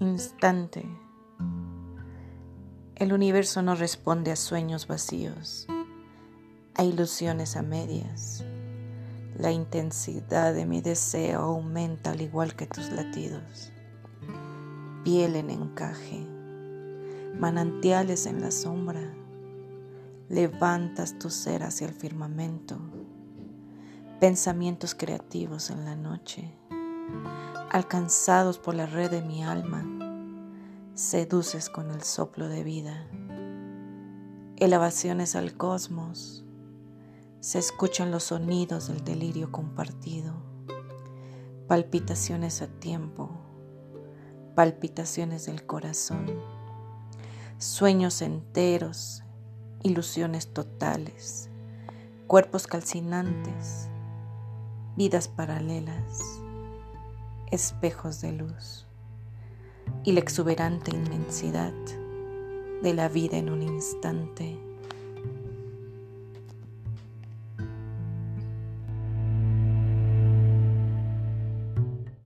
instante. El universo no responde a sueños vacíos, a ilusiones a medias. La intensidad de mi deseo aumenta al igual que tus latidos. Piel en encaje, manantiales en la sombra. Levantas tu ser hacia el firmamento, pensamientos creativos en la noche alcanzados por la red de mi alma, seduces con el soplo de vida. Elevaciones al cosmos, se escuchan los sonidos del delirio compartido, palpitaciones a tiempo, palpitaciones del corazón, sueños enteros, ilusiones totales, cuerpos calcinantes, vidas paralelas espejos de luz y la exuberante inmensidad de la vida en un instante